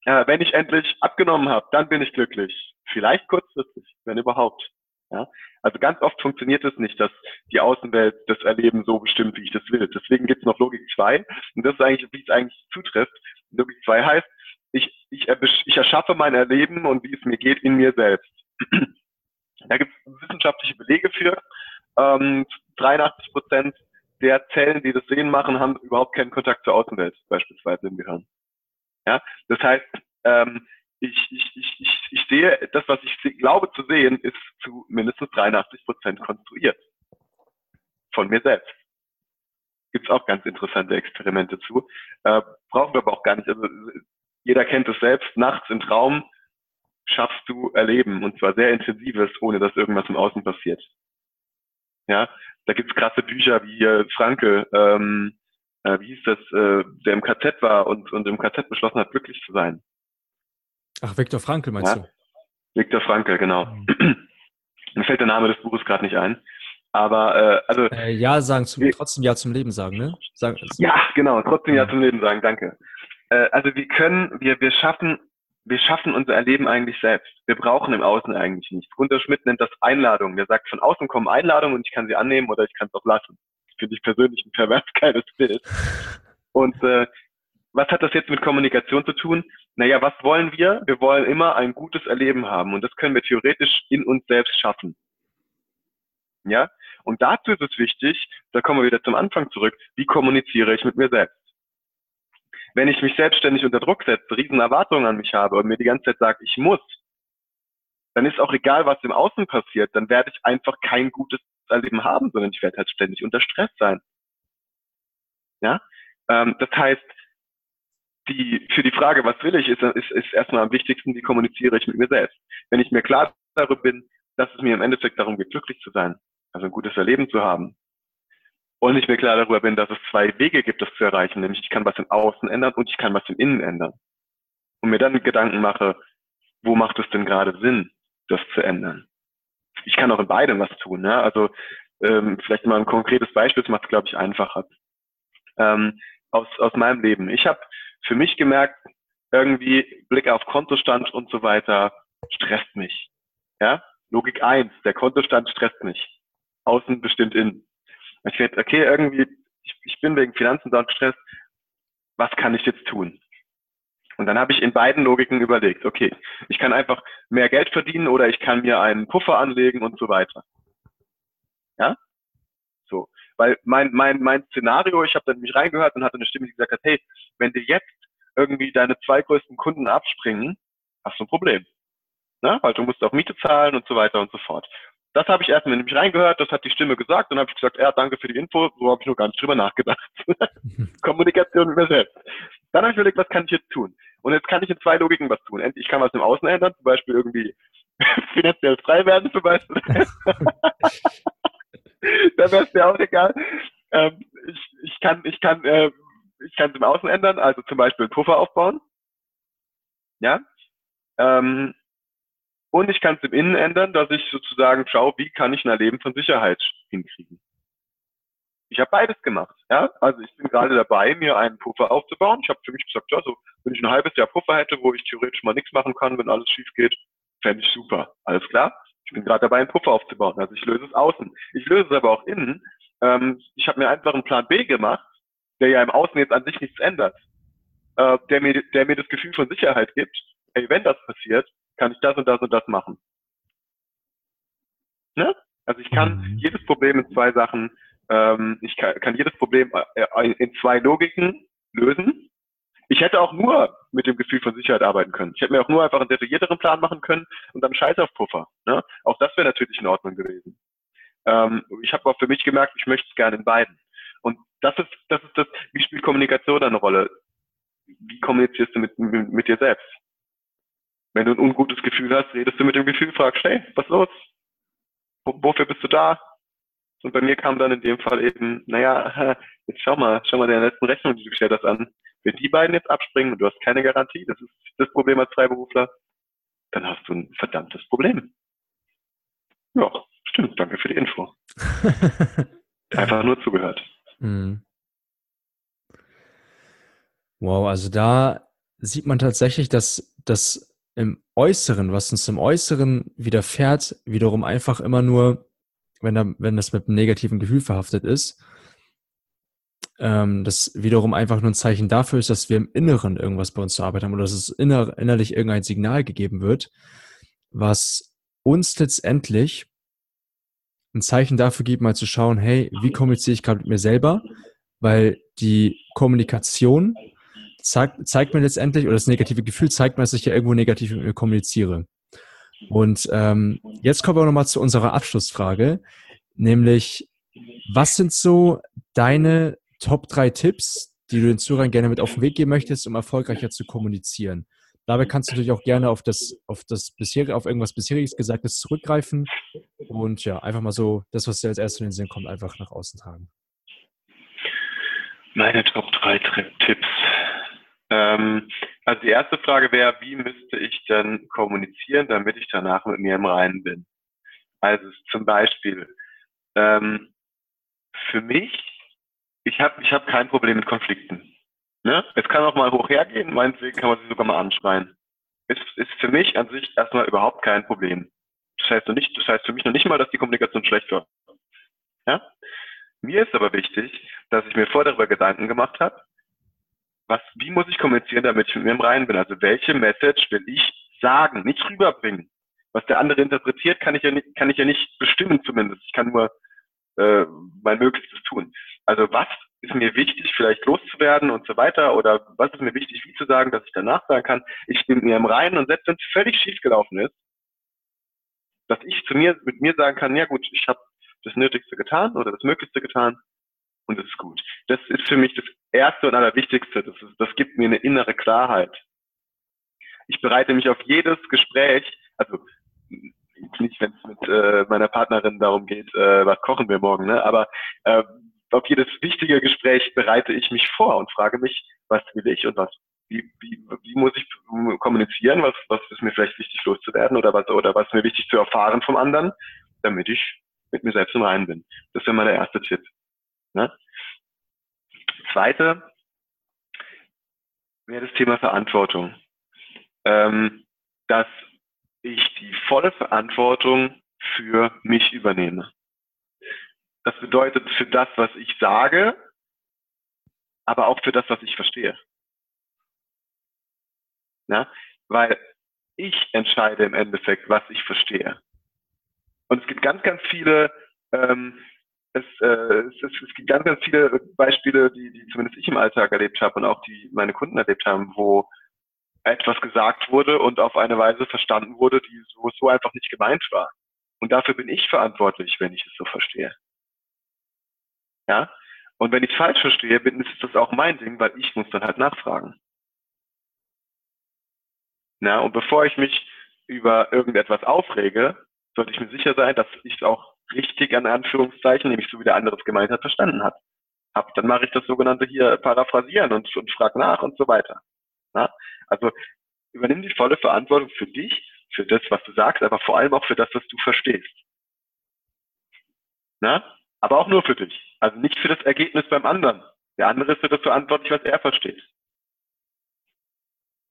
ja. Wenn ich endlich abgenommen habe, dann bin ich glücklich. Vielleicht kurzfristig, wenn überhaupt. Ja, also ganz oft funktioniert es nicht, dass die Außenwelt das Erleben so bestimmt, wie ich das will. Deswegen gibt es noch Logik 2 und das ist eigentlich, wie es eigentlich zutrifft. Logik 2 heißt, ich, ich, ich erschaffe mein Erleben und wie es mir geht in mir selbst. da gibt es wissenschaftliche Belege für. Ähm, 83 Prozent der Zellen, die das Sehen machen, haben überhaupt keinen Kontakt zur Außenwelt, beispielsweise im Gehirn. Ja, das heißt, ähm, ich, ich, ich, ich, ich sehe, das, was ich glaube zu sehen, ist zu mindestens 83 Prozent konstruiert. Von mir selbst. Gibt es auch ganz interessante Experimente zu. Äh, brauchen wir aber auch gar nicht. Also, jeder kennt es selbst. Nachts im Traum schaffst du Erleben und zwar sehr intensives, ohne dass irgendwas im Außen passiert. Ja, da gibt's krasse Bücher wie äh, Franke, ähm, äh, wie hieß das, äh, der im KZ war und, und im KZ beschlossen hat, glücklich zu sein. Ach, Viktor Frankl meinst ja? du? Viktor Frankl, genau. Mhm. Mir fällt der Name des Buches gerade nicht ein. Aber äh, also äh, ja sagen zum, trotzdem ja zum Leben sagen, ne? Sagen, ja, genau, trotzdem ja zum Leben sagen, danke. Äh, also wir können, wir wir schaffen wir schaffen unser Erleben eigentlich selbst. Wir brauchen im Außen eigentlich nichts. Gunter Schmidt nennt das Einladung. Der sagt, von außen kommen Einladungen und ich kann sie annehmen oder ich kann es auch lassen. Finde ich persönlich ein pervers geiles Bild. Und äh, was hat das jetzt mit Kommunikation zu tun? Naja, was wollen wir? Wir wollen immer ein gutes Erleben haben und das können wir theoretisch in uns selbst schaffen. Ja? Und dazu ist es wichtig, da kommen wir wieder zum Anfang zurück, wie kommuniziere ich mit mir selbst? Wenn ich mich selbstständig unter Druck setze, riesen Erwartungen an mich habe und mir die ganze Zeit sage, ich muss, dann ist auch egal, was im Außen passiert, dann werde ich einfach kein gutes Erleben haben, sondern ich werde halt ständig unter Stress sein. Ja, ähm, das heißt, die, für die Frage, was will ich, ist, ist, ist erstmal am wichtigsten, wie kommuniziere ich mit mir selbst. Wenn ich mir klar darüber bin, dass es mir im Endeffekt darum geht, glücklich zu sein, also ein gutes Erleben zu haben, und ich mir klar darüber bin, dass es zwei Wege gibt, das zu erreichen, nämlich ich kann was im Außen ändern und ich kann was im Innen ändern. Und mir dann Gedanken mache, wo macht es denn gerade Sinn, das zu ändern? Ich kann auch in beidem was tun. Ne? Also ähm, vielleicht mal ein konkretes Beispiel, das macht es, glaube ich, einfacher. Ähm, aus, aus meinem Leben. Ich habe für mich gemerkt, irgendwie Blick auf Kontostand und so weiter stresst mich. Ja? Logik eins: der Kontostand stresst mich. Außen bestimmt innen. Ich werde, okay, irgendwie, ich, ich bin wegen Finanzen dort gestresst, was kann ich jetzt tun? Und dann habe ich in beiden Logiken überlegt, okay, ich kann einfach mehr Geld verdienen oder ich kann mir einen Puffer anlegen und so weiter. Ja? So. Weil mein, mein, mein Szenario, ich habe dann mich reingehört und hatte eine Stimme, die gesagt hat, hey, wenn dir jetzt irgendwie deine zwei größten Kunden abspringen, hast du ein Problem. Ne? Weil du musst auch Miete zahlen und so weiter und so fort. Das habe ich erstmal nämlich reingehört, das hat die Stimme gesagt und habe ich gesagt, ja, danke für die Info, so habe ich noch gar nicht drüber nachgedacht. Kommunikation mit mir selbst. Dann habe ich überlegt, was kann ich jetzt tun? Und jetzt kann ich in zwei Logiken was tun. Ich kann was im Außen ändern, zum Beispiel irgendwie finanziell frei werden zum Beispiel. da wäre es mir auch egal. Ähm, ich, ich kann, ich kann, äh, ich kann es im Außen ändern, also zum Beispiel einen Puffer aufbauen. Ja. Ähm, und ich kann es im Innen ändern, dass ich sozusagen schaue, wie kann ich ein Erleben von Sicherheit hinkriegen. Ich habe beides gemacht. Ja? Also ich bin gerade dabei, mir einen Puffer aufzubauen. Ich habe für mich gesagt, ja, so, wenn ich ein halbes Jahr Puffer hätte, wo ich theoretisch mal nichts machen kann, wenn alles schief geht, fände ich super. Alles klar? Ich bin gerade dabei, einen Puffer aufzubauen. Also ich löse es außen. Ich löse es aber auch innen. Ähm, ich habe mir einfach einen Plan B gemacht, der ja im Außen jetzt an sich nichts ändert, äh, der, mir, der mir das Gefühl von Sicherheit gibt, hey, wenn das passiert, kann ich das und das und das machen. Ne? Also ich kann mhm. jedes Problem in zwei Sachen, ähm, ich kann, kann jedes Problem äh, in zwei Logiken lösen. Ich hätte auch nur mit dem Gefühl von Sicherheit arbeiten können. Ich hätte mir auch nur einfach einen detaillierteren Plan machen können und dann Scheiß auf Puffer. Ne? Auch das wäre natürlich in Ordnung gewesen. Ähm, ich habe auch für mich gemerkt, ich möchte es gerne in beiden. Und das ist, das ist das, wie spielt Kommunikation eine Rolle? Wie kommunizierst du mit, mit, mit dir selbst? Wenn du ein ungutes Gefühl hast, redest du mit dem Gefühl, fragst, hey, was ist los? Wofür bist du da? Und bei mir kam dann in dem Fall eben, naja, jetzt schau mal, schau mal der letzten Rechnung, die du gestellt hast, an. Wenn die beiden jetzt abspringen und du hast keine Garantie, das ist das Problem als Freiberufler, dann hast du ein verdammtes Problem. Ja, stimmt, danke für die Info. Einfach nur zugehört. Mhm. Wow, also da sieht man tatsächlich, dass das im Äußeren, was uns im Äußeren widerfährt, wiederum einfach immer nur, wenn, da, wenn das mit einem negativen Gefühl verhaftet ist, ähm, das wiederum einfach nur ein Zeichen dafür ist, dass wir im Inneren irgendwas bei uns zu arbeiten haben oder dass es inner, innerlich irgendein Signal gegeben wird, was uns letztendlich ein Zeichen dafür gibt, mal zu schauen, hey, wie kommuniziere ich gerade mit mir selber? Weil die Kommunikation zeigt, zeigt mir letztendlich, oder das negative Gefühl zeigt mir, dass ich ja irgendwo negativ mit mir kommuniziere. Und ähm, jetzt kommen wir nochmal zu unserer Abschlussfrage, nämlich, was sind so deine Top drei Tipps, die du den Zuhörern gerne mit auf den Weg geben möchtest, um erfolgreicher zu kommunizieren? Dabei kannst du natürlich auch gerne auf das, auf das bisherige, auf irgendwas bisheriges Gesagtes zurückgreifen und ja, einfach mal so das, was dir als erstes in den Sinn kommt, einfach nach außen tragen. Meine Top 3 Tipps. Ähm, also die erste Frage wäre, wie müsste ich denn kommunizieren, damit ich danach mit mir im Reinen bin? Also zum Beispiel, ähm, für mich, ich habe ich hab kein Problem mit Konflikten. Ne? Es kann auch mal hoch hergehen, meinetwegen kann man sie sogar mal anschreien. Es ist für mich an sich erstmal überhaupt kein Problem. Das heißt, nicht, das heißt für mich noch nicht mal, dass die Kommunikation schlecht war. Ja? Mir ist aber wichtig, dass ich mir vorher darüber Gedanken gemacht habe, was, wie muss ich kommunizieren, damit ich mit mir im Reinen bin? Also welche Message will ich sagen, nicht rüberbringen? Was der andere interpretiert, kann ich ja nicht, kann ich ja nicht bestimmen zumindest. Ich kann nur äh, mein Möglichstes tun. Also was ist mir wichtig, vielleicht loszuwerden und so weiter? Oder was ist mir wichtig, wie zu sagen, dass ich danach sagen kann, ich bin mir im Reinen und selbst wenn es völlig schief gelaufen ist, dass ich zu mir mit mir sagen kann, ja gut, ich habe das Nötigste getan oder das Möglichste getan und es ist gut. Das ist für mich das Erste und Allerwichtigste. Das, ist, das gibt mir eine innere Klarheit. Ich bereite mich auf jedes Gespräch, also nicht, wenn es mit äh, meiner Partnerin darum geht, äh, was kochen wir morgen, ne? aber äh, auf jedes wichtige Gespräch bereite ich mich vor und frage mich, was will ich und was, wie, wie, wie muss ich kommunizieren, was, was ist mir vielleicht wichtig loszuwerden oder was, oder was ist mir wichtig zu erfahren vom anderen, damit ich mit mir selbst im Reinen bin. Das wäre mein erster Tipp. Ne? Zweite wäre das Thema Verantwortung. Ähm, dass ich die volle Verantwortung für mich übernehme. Das bedeutet für das, was ich sage, aber auch für das, was ich verstehe. Ja? Weil ich entscheide im Endeffekt, was ich verstehe. Und es gibt ganz, ganz viele, ähm, es, äh, es, es, es, gibt ganz, ganz viele Beispiele, die, die zumindest ich im Alltag erlebt habe und auch die meine Kunden erlebt haben, wo etwas gesagt wurde und auf eine Weise verstanden wurde, die so, so einfach nicht gemeint war. Und dafür bin ich verantwortlich, wenn ich es so verstehe. Ja? Und wenn ich es falsch verstehe, bin, ist das auch mein Ding, weil ich muss dann halt nachfragen. Na, und bevor ich mich über irgendetwas aufrege, sollte ich mir sicher sein, dass ich es auch richtig an Anführungszeichen, nämlich so wie der andere es gemeint hat, verstanden hat. Hab, dann mache ich das sogenannte hier paraphrasieren und, und frage nach und so weiter. Na? Also übernimm die volle Verantwortung für dich, für das, was du sagst, aber vor allem auch für das, was du verstehst. Na? Aber auch nur für dich. Also nicht für das Ergebnis beim anderen. Der andere ist für das verantwortlich, was er versteht.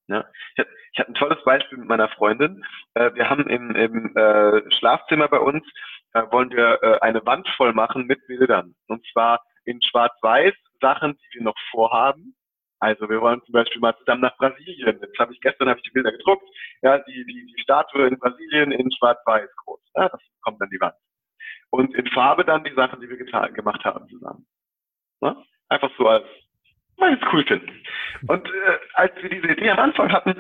Ja. Ich, hatte, ich hatte ein tolles Beispiel mit meiner Freundin. Äh, wir haben im, im äh, Schlafzimmer bei uns, äh, wollen wir äh, eine Wand voll machen mit Bildern. Und zwar in Schwarz-Weiß Sachen, die wir noch vorhaben. Also wir wollen zum Beispiel mal zusammen nach Brasilien. Jetzt habe ich gestern habe ich die Bilder gedruckt. Ja, die, die, die Statue in Brasilien in Schwarz-Weiß groß. Ja, das kommt an die Wand. Und in Farbe dann die Sachen, die wir getan, gemacht haben zusammen. Ja? Einfach so als weil ich es cool finden. Und äh, als wir diese Idee am Anfang hatten,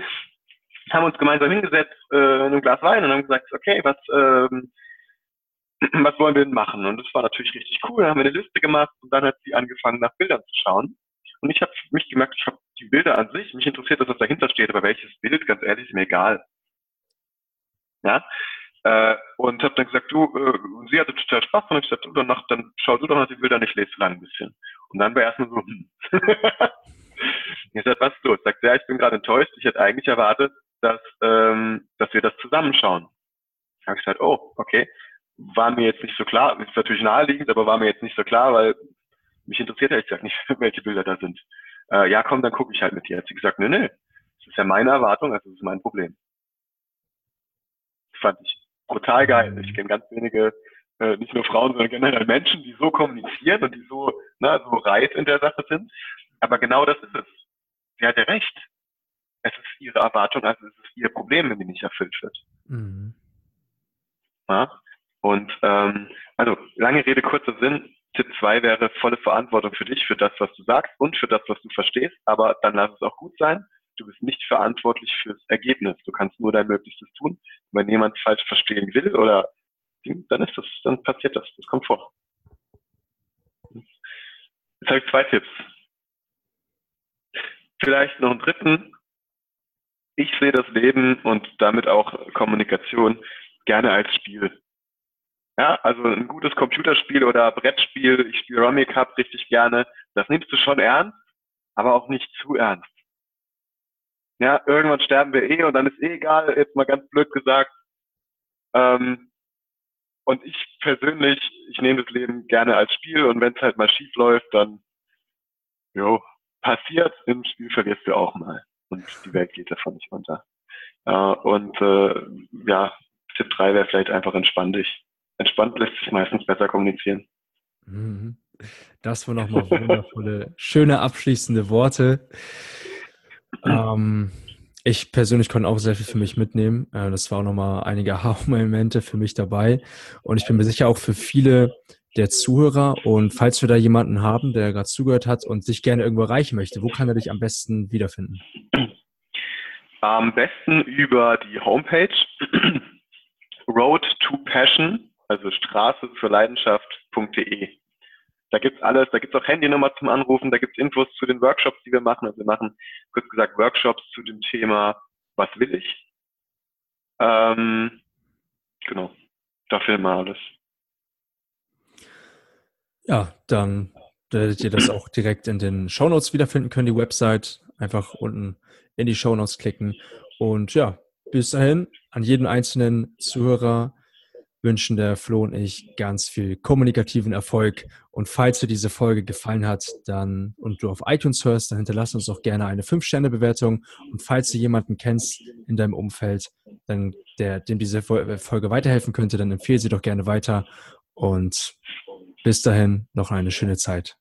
haben wir uns gemeinsam hingesetzt äh, in einem Glas Wein und haben gesagt, okay, was, ähm, was wollen wir denn machen? Und das war natürlich richtig cool. Dann haben wir eine Liste gemacht und dann hat sie angefangen, nach Bildern zu schauen. Und ich habe mich gemerkt, ich habe die Bilder an sich, mich interessiert, dass was dahinter steht, aber welches Bild, ganz ehrlich, ist mir egal. Ja, äh, und habe dann gesagt, du, äh, sie hatte total Spaß und ich gesagt, du, dann, dann schau du doch mal die Bilder, ich lese lang ein bisschen. Und dann war erstmal so, hm. ich sagte, was ist los? Sagt ja, ich bin gerade enttäuscht, ich hätte eigentlich erwartet, dass, ähm, dass wir das zusammenschauen. Da habe ich gesagt, oh, okay. War mir jetzt nicht so klar, ist natürlich naheliegend, aber war mir jetzt nicht so klar, weil mich interessiert ehrlich gesagt nicht, welche Bilder da sind. Äh, ja, komm, dann gucke ich halt mit dir. Hat sie gesagt, nö, nö, das ist ja meine Erwartung, also das ist mein Problem. Das fand ich brutal geil. Ich kenne ganz wenige, äh, nicht nur Frauen, sondern generell Menschen, die so kommunizieren und die so, na, so reit in der Sache sind. Aber genau das ist es. Sie hat ja recht. Es ist ihre Erwartung, also es ist ihr Problem, wenn die nicht erfüllt wird. Mhm. Ja? Und ähm, also lange Rede, kurzer Sinn. Tipp zwei wäre volle Verantwortung für dich, für das, was du sagst und für das, was du verstehst. Aber dann lass es auch gut sein du bist nicht verantwortlich fürs Ergebnis. Du kannst nur dein Möglichstes tun. wenn jemand falsch verstehen will oder dann ist das, dann passiert das. Das kommt vor. Jetzt habe ich zwei Tipps. Vielleicht noch einen dritten. Ich sehe das Leben und damit auch Kommunikation gerne als Spiel. Ja, also ein gutes Computerspiel oder Brettspiel, ich spiele Rummy Cup richtig gerne, das nimmst du schon ernst, aber auch nicht zu ernst ja, irgendwann sterben wir eh und dann ist eh egal, jetzt mal ganz blöd gesagt. Ähm, und ich persönlich, ich nehme das Leben gerne als Spiel und wenn es halt mal schief läuft, dann, jo, passiert, im Spiel verlierst du auch mal. Und die Welt geht davon nicht runter. Äh, und äh, ja, Tipp 3 wäre vielleicht einfach entspann dich. Entspannt lässt sich meistens besser kommunizieren. Mhm. Das waren nochmal wundervolle, schöne abschließende Worte. Ähm, ich persönlich konnte auch sehr viel für mich mitnehmen. Äh, das war auch nochmal einige Aha-Momente für mich dabei. Und ich bin mir sicher auch für viele der Zuhörer. Und falls wir da jemanden haben, der gerade zugehört hat und sich gerne irgendwo erreichen möchte, wo kann er dich am besten wiederfinden? Am besten über die Homepage Road to Passion, also Straße zur Leidenschaft.de. Da gibt's alles, da gibt's auch Handynummer zum Anrufen, da gibt's Infos zu den Workshops, die wir machen. Also wir machen, kurz gesagt, Workshops zu dem Thema, was will ich? Ähm, genau, da findet man alles. Ja, dann werdet ihr das auch direkt in den Shownotes wiederfinden können, die Website. Einfach unten in die Shownotes klicken. Und ja, bis dahin an jeden einzelnen Zuhörer wünschen der Flo und ich ganz viel kommunikativen Erfolg. Und falls dir diese Folge gefallen hat, dann und du auf iTunes hörst, dann hinterlass uns auch gerne eine 5-Sterne-Bewertung. Und falls du jemanden kennst in deinem Umfeld, dann der, dem diese Folge weiterhelfen könnte, dann empfehle sie doch gerne weiter. Und bis dahin noch eine schöne Zeit.